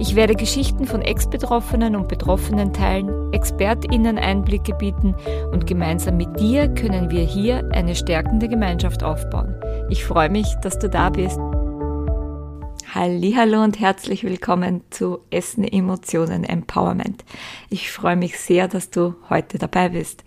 Ich werde Geschichten von Ex-Betroffenen und Betroffenen teilen, ExpertInnen Einblicke bieten und gemeinsam mit dir können wir hier eine stärkende Gemeinschaft aufbauen. Ich freue mich, dass du da bist. Hallo und herzlich willkommen zu Essen Emotionen Empowerment. Ich freue mich sehr, dass du heute dabei bist.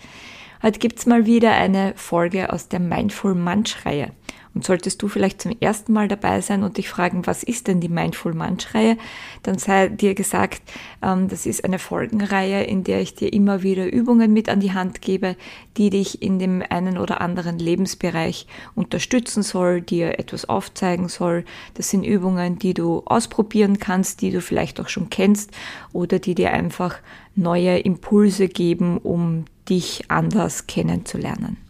Heute gibt's mal wieder eine Folge aus der Mindful Munch Reihe. Und solltest du vielleicht zum ersten Mal dabei sein und dich fragen, was ist denn die Mindful Munch-Reihe, dann sei dir gesagt, ähm, das ist eine Folgenreihe, in der ich dir immer wieder Übungen mit an die Hand gebe, die dich in dem einen oder anderen Lebensbereich unterstützen soll, dir etwas aufzeigen soll. Das sind Übungen, die du ausprobieren kannst, die du vielleicht auch schon kennst oder die dir einfach neue Impulse geben, um dich anders kennenzulernen.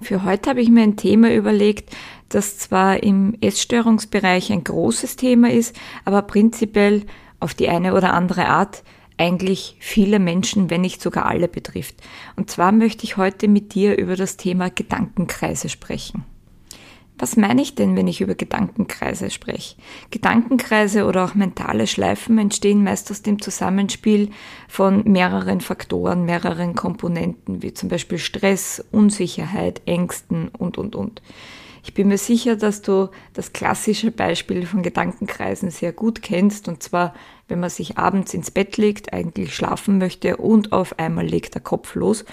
Für heute habe ich mir ein Thema überlegt, das zwar im Essstörungsbereich ein großes Thema ist, aber prinzipiell auf die eine oder andere Art eigentlich viele Menschen, wenn nicht sogar alle betrifft. Und zwar möchte ich heute mit dir über das Thema Gedankenkreise sprechen. Was meine ich denn, wenn ich über Gedankenkreise spreche? Gedankenkreise oder auch mentale Schleifen entstehen meist aus dem Zusammenspiel von mehreren Faktoren, mehreren Komponenten, wie zum Beispiel Stress, Unsicherheit, Ängsten und, und, und. Ich bin mir sicher, dass du das klassische Beispiel von Gedankenkreisen sehr gut kennst, und zwar, wenn man sich abends ins Bett legt, eigentlich schlafen möchte und auf einmal legt der Kopf los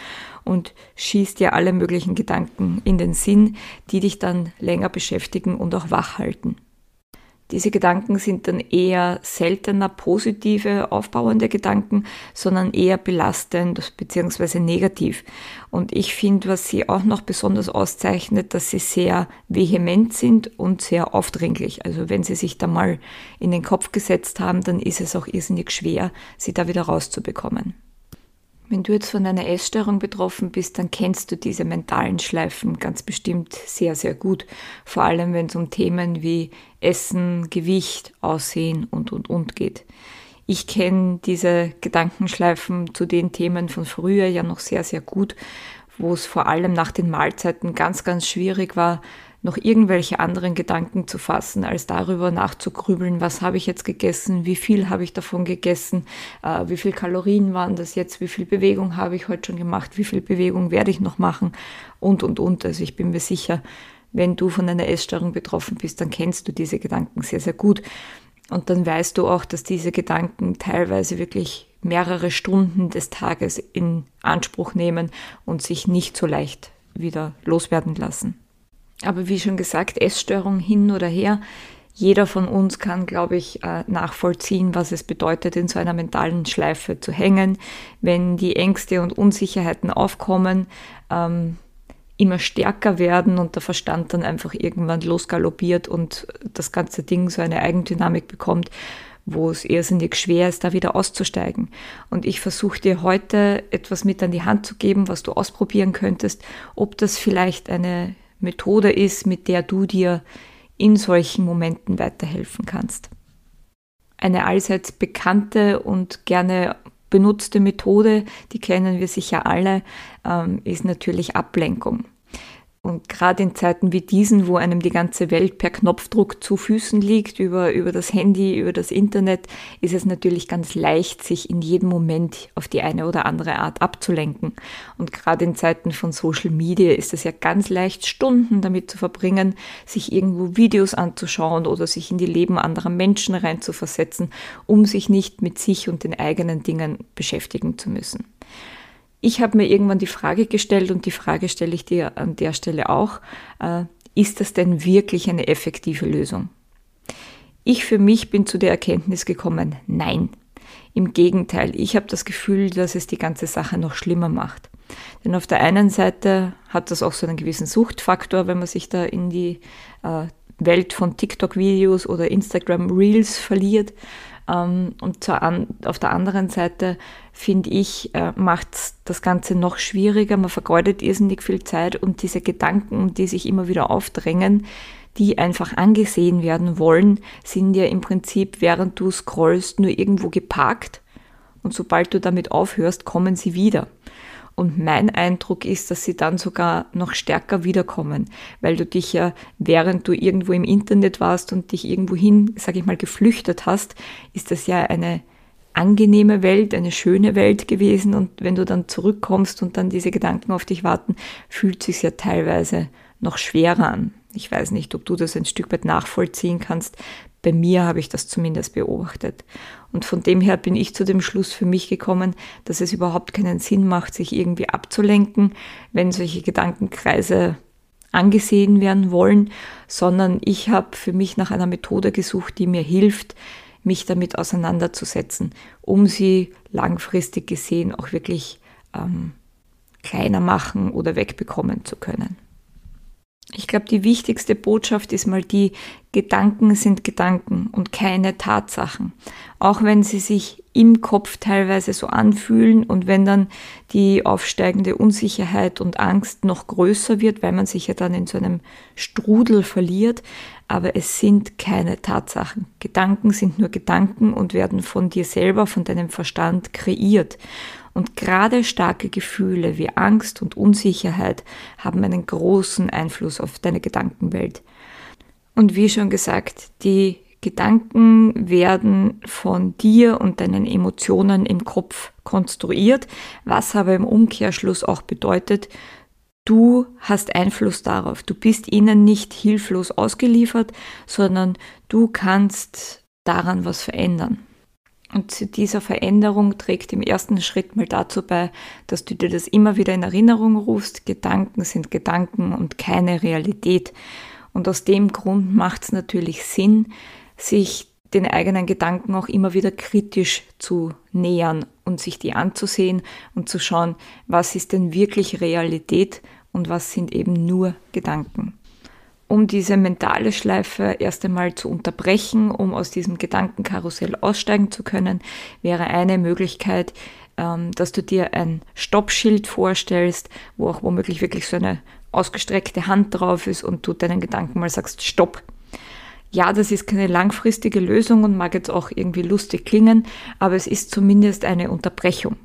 und schießt dir alle möglichen Gedanken in den Sinn, die dich dann länger beschäftigen und auch wach halten. Diese Gedanken sind dann eher seltener positive, aufbauende Gedanken, sondern eher belastend bzw. negativ. Und ich finde, was sie auch noch besonders auszeichnet, dass sie sehr vehement sind und sehr aufdringlich. Also wenn sie sich da mal in den Kopf gesetzt haben, dann ist es auch irrsinnig schwer, sie da wieder rauszubekommen. Wenn du jetzt von einer Essstörung betroffen bist, dann kennst du diese mentalen Schleifen ganz bestimmt sehr, sehr gut. Vor allem, wenn es um Themen wie Essen, Gewicht, Aussehen und, und, und geht. Ich kenne diese Gedankenschleifen zu den Themen von früher ja noch sehr, sehr gut, wo es vor allem nach den Mahlzeiten ganz, ganz schwierig war, noch irgendwelche anderen Gedanken zu fassen, als darüber nachzugrübeln, was habe ich jetzt gegessen, wie viel habe ich davon gegessen, äh, wie viel Kalorien waren das jetzt, wie viel Bewegung habe ich heute schon gemacht, wie viel Bewegung werde ich noch machen und, und, und. Also ich bin mir sicher, wenn du von einer Essstörung betroffen bist, dann kennst du diese Gedanken sehr, sehr gut. Und dann weißt du auch, dass diese Gedanken teilweise wirklich mehrere Stunden des Tages in Anspruch nehmen und sich nicht so leicht wieder loswerden lassen. Aber wie schon gesagt, Essstörung hin oder her. Jeder von uns kann, glaube ich, äh, nachvollziehen, was es bedeutet, in so einer mentalen Schleife zu hängen, wenn die Ängste und Unsicherheiten aufkommen, ähm, immer stärker werden und der Verstand dann einfach irgendwann losgaloppiert und das ganze Ding so eine Eigendynamik bekommt, wo es irrsinnig schwer ist, da wieder auszusteigen. Und ich versuche dir heute etwas mit an die Hand zu geben, was du ausprobieren könntest, ob das vielleicht eine Methode ist, mit der du dir in solchen Momenten weiterhelfen kannst. Eine allseits bekannte und gerne benutzte Methode, die kennen wir sicher alle, ähm, ist natürlich Ablenkung. Und gerade in Zeiten wie diesen, wo einem die ganze Welt per Knopfdruck zu Füßen liegt, über, über das Handy, über das Internet, ist es natürlich ganz leicht, sich in jedem Moment auf die eine oder andere Art abzulenken. Und gerade in Zeiten von Social Media ist es ja ganz leicht, Stunden damit zu verbringen, sich irgendwo Videos anzuschauen oder sich in die Leben anderer Menschen reinzuversetzen, um sich nicht mit sich und den eigenen Dingen beschäftigen zu müssen. Ich habe mir irgendwann die Frage gestellt und die Frage stelle ich dir an der Stelle auch, äh, ist das denn wirklich eine effektive Lösung? Ich für mich bin zu der Erkenntnis gekommen, nein. Im Gegenteil, ich habe das Gefühl, dass es die ganze Sache noch schlimmer macht. Denn auf der einen Seite hat das auch so einen gewissen Suchtfaktor, wenn man sich da in die äh, Welt von TikTok-Videos oder Instagram-Reels verliert. Ähm, und auf der anderen Seite finde ich, äh, macht das Ganze noch schwieriger. Man vergeudet irrsinnig viel Zeit und diese Gedanken, die sich immer wieder aufdrängen, die einfach angesehen werden wollen, sind ja im Prinzip, während du scrollst, nur irgendwo geparkt. Und sobald du damit aufhörst, kommen sie wieder. Und mein Eindruck ist, dass sie dann sogar noch stärker wiederkommen, weil du dich ja, während du irgendwo im Internet warst und dich irgendwohin, sage ich mal, geflüchtet hast, ist das ja eine angenehme Welt, eine schöne Welt gewesen. Und wenn du dann zurückkommst und dann diese Gedanken auf dich warten, fühlt sich ja teilweise noch schwerer an. Ich weiß nicht, ob du das ein Stück weit nachvollziehen kannst. Bei mir habe ich das zumindest beobachtet. Und von dem her bin ich zu dem Schluss für mich gekommen, dass es überhaupt keinen Sinn macht, sich irgendwie abzulenken, wenn solche Gedankenkreise angesehen werden wollen, sondern ich habe für mich nach einer Methode gesucht, die mir hilft, mich damit auseinanderzusetzen, um sie langfristig gesehen auch wirklich ähm, kleiner machen oder wegbekommen zu können. Ich glaube, die wichtigste Botschaft ist mal die, Gedanken sind Gedanken und keine Tatsachen. Auch wenn sie sich im Kopf teilweise so anfühlen und wenn dann die aufsteigende Unsicherheit und Angst noch größer wird, weil man sich ja dann in so einem Strudel verliert, aber es sind keine Tatsachen. Gedanken sind nur Gedanken und werden von dir selber, von deinem Verstand kreiert. Und gerade starke Gefühle wie Angst und Unsicherheit haben einen großen Einfluss auf deine Gedankenwelt. Und wie schon gesagt, die Gedanken werden von dir und deinen Emotionen im Kopf konstruiert, was aber im Umkehrschluss auch bedeutet, du hast Einfluss darauf. Du bist ihnen nicht hilflos ausgeliefert, sondern du kannst daran was verändern. Und zu dieser Veränderung trägt im ersten Schritt mal dazu bei, dass du dir das immer wieder in Erinnerung rufst. Gedanken sind Gedanken und keine Realität. Und aus dem Grund macht es natürlich Sinn, sich den eigenen Gedanken auch immer wieder kritisch zu nähern und sich die anzusehen und zu schauen, was ist denn wirklich Realität und was sind eben nur Gedanken um diese mentale Schleife erst einmal zu unterbrechen, um aus diesem Gedankenkarussell aussteigen zu können, wäre eine Möglichkeit, ähm, dass du dir ein Stoppschild vorstellst, wo auch womöglich wirklich so eine ausgestreckte Hand drauf ist und du deinen Gedanken mal sagst, stopp. Ja, das ist keine langfristige Lösung und mag jetzt auch irgendwie lustig klingen, aber es ist zumindest eine Unterbrechung.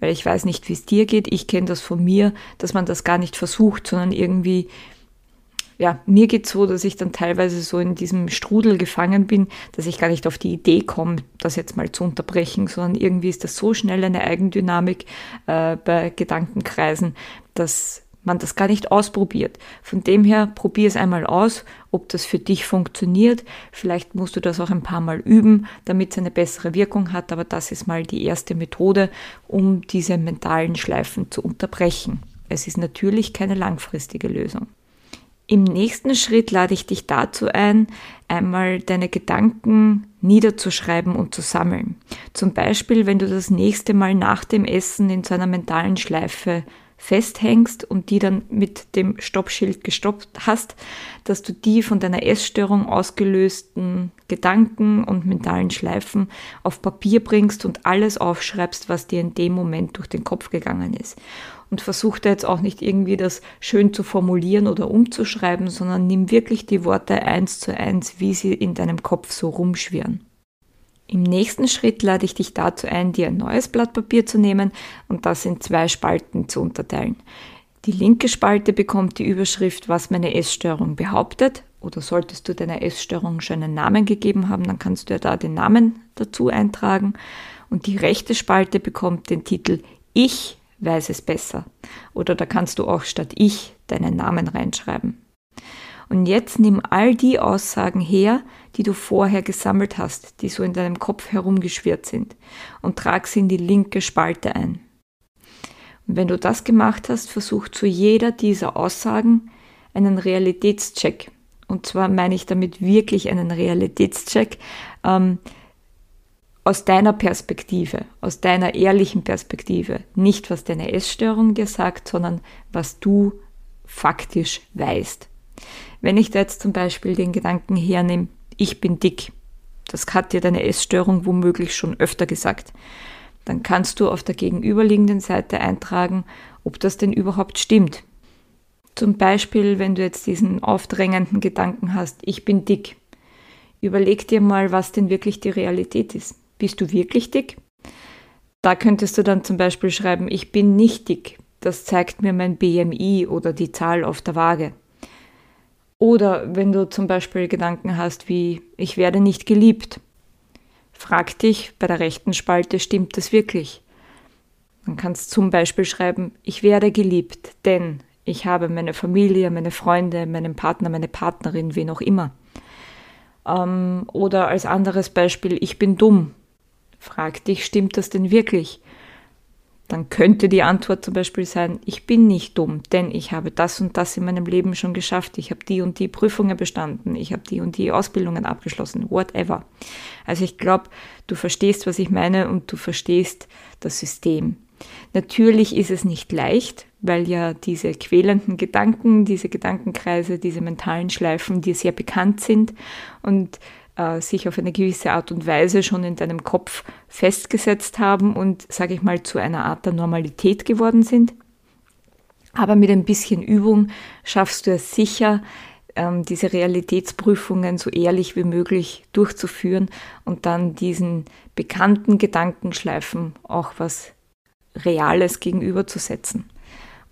Weil ich weiß nicht, wie es dir geht. Ich kenne das von mir, dass man das gar nicht versucht, sondern irgendwie ja, mir geht es so, dass ich dann teilweise so in diesem Strudel gefangen bin, dass ich gar nicht auf die Idee komme, das jetzt mal zu unterbrechen, sondern irgendwie ist das so schnell eine Eigendynamik äh, bei Gedankenkreisen, dass man das gar nicht ausprobiert. Von dem her, probier es einmal aus, ob das für dich funktioniert. Vielleicht musst du das auch ein paar Mal üben, damit es eine bessere Wirkung hat, aber das ist mal die erste Methode, um diese mentalen Schleifen zu unterbrechen. Es ist natürlich keine langfristige Lösung. Im nächsten Schritt lade ich dich dazu ein, einmal deine Gedanken niederzuschreiben und zu sammeln. Zum Beispiel, wenn du das nächste Mal nach dem Essen in so einer mentalen Schleife festhängst und die dann mit dem Stoppschild gestoppt hast, dass du die von deiner Essstörung ausgelösten Gedanken und mentalen Schleifen auf Papier bringst und alles aufschreibst, was dir in dem Moment durch den Kopf gegangen ist. Und versuch da jetzt auch nicht irgendwie das schön zu formulieren oder umzuschreiben, sondern nimm wirklich die Worte eins zu eins, wie sie in deinem Kopf so rumschwirren. Im nächsten Schritt lade ich dich dazu ein, dir ein neues Blatt Papier zu nehmen und das in zwei Spalten zu unterteilen. Die linke Spalte bekommt die Überschrift, was meine Essstörung behauptet. Oder solltest du deiner Essstörung schon einen Namen gegeben haben, dann kannst du ja da den Namen dazu eintragen. Und die rechte Spalte bekommt den Titel Ich weiß es besser. Oder da kannst du auch statt Ich deinen Namen reinschreiben. Und jetzt nimm all die Aussagen her, die du vorher gesammelt hast, die so in deinem Kopf herumgeschwirrt sind, und trag sie in die linke Spalte ein. Und wenn du das gemacht hast, versuch zu jeder dieser Aussagen einen Realitätscheck. Und zwar meine ich damit wirklich einen Realitätscheck ähm, aus deiner Perspektive, aus deiner ehrlichen Perspektive. Nicht, was deine Essstörung dir sagt, sondern was du faktisch weißt. Wenn ich da jetzt zum Beispiel den Gedanken hernehme, ich bin dick, das hat dir deine Essstörung womöglich schon öfter gesagt. Dann kannst du auf der gegenüberliegenden Seite eintragen, ob das denn überhaupt stimmt. Zum Beispiel, wenn du jetzt diesen aufdrängenden Gedanken hast, ich bin dick. Überleg dir mal, was denn wirklich die Realität ist. Bist du wirklich dick? Da könntest du dann zum Beispiel schreiben, ich bin nicht dick. Das zeigt mir mein BMI oder die Zahl auf der Waage. Oder wenn du zum Beispiel Gedanken hast wie, ich werde nicht geliebt. Frag dich bei der rechten Spalte, stimmt das wirklich? Man kann zum Beispiel schreiben, ich werde geliebt, denn ich habe meine Familie, meine Freunde, meinen Partner, meine Partnerin, wen auch immer. Ähm, oder als anderes Beispiel, ich bin dumm. Frag dich, stimmt das denn wirklich? Dann könnte die Antwort zum Beispiel sein, ich bin nicht dumm, denn ich habe das und das in meinem Leben schon geschafft, ich habe die und die Prüfungen bestanden, ich habe die und die Ausbildungen abgeschlossen, whatever. Also ich glaube, du verstehst, was ich meine und du verstehst das System. Natürlich ist es nicht leicht, weil ja diese quälenden Gedanken, diese Gedankenkreise, diese mentalen Schleifen dir sehr bekannt sind und äh, sich auf eine gewisse Art und Weise schon in deinem Kopf festgesetzt haben und, sage ich mal, zu einer Art der Normalität geworden sind. Aber mit ein bisschen Übung schaffst du es sicher, ähm, diese Realitätsprüfungen so ehrlich wie möglich durchzuführen und dann diesen bekannten Gedankenschleifen auch was Reales gegenüberzusetzen.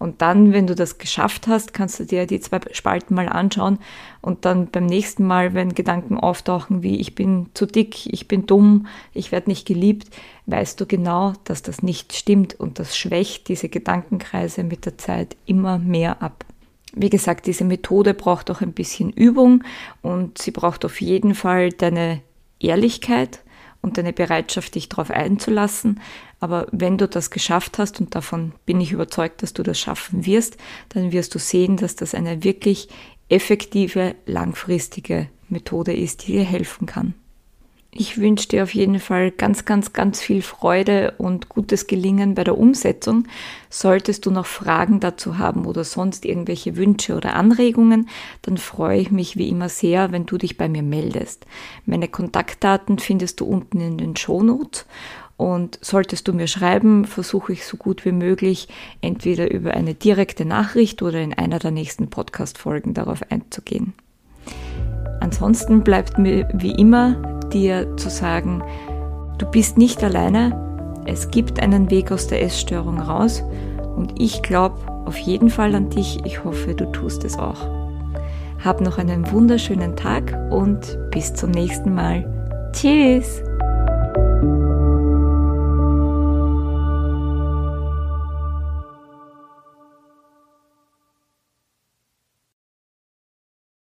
Und dann, wenn du das geschafft hast, kannst du dir die zwei Spalten mal anschauen und dann beim nächsten Mal, wenn Gedanken auftauchen wie ich bin zu dick, ich bin dumm, ich werde nicht geliebt, weißt du genau, dass das nicht stimmt und das schwächt diese Gedankenkreise mit der Zeit immer mehr ab. Wie gesagt, diese Methode braucht auch ein bisschen Übung und sie braucht auf jeden Fall deine Ehrlichkeit und deine Bereitschaft, dich darauf einzulassen. Aber wenn du das geschafft hast, und davon bin ich überzeugt, dass du das schaffen wirst, dann wirst du sehen, dass das eine wirklich effektive, langfristige Methode ist, die dir helfen kann. Ich wünsche dir auf jeden Fall ganz, ganz, ganz viel Freude und gutes Gelingen bei der Umsetzung. Solltest du noch Fragen dazu haben oder sonst irgendwelche Wünsche oder Anregungen, dann freue ich mich wie immer sehr, wenn du dich bei mir meldest. Meine Kontaktdaten findest du unten in den Shownotes und solltest du mir schreiben, versuche ich so gut wie möglich entweder über eine direkte Nachricht oder in einer der nächsten Podcast-Folgen darauf einzugehen. Ansonsten bleibt mir wie immer dir zu sagen, du bist nicht alleine, es gibt einen Weg aus der Essstörung raus und ich glaube auf jeden Fall an dich. Ich hoffe, du tust es auch. Hab noch einen wunderschönen Tag und bis zum nächsten Mal. Tschüss!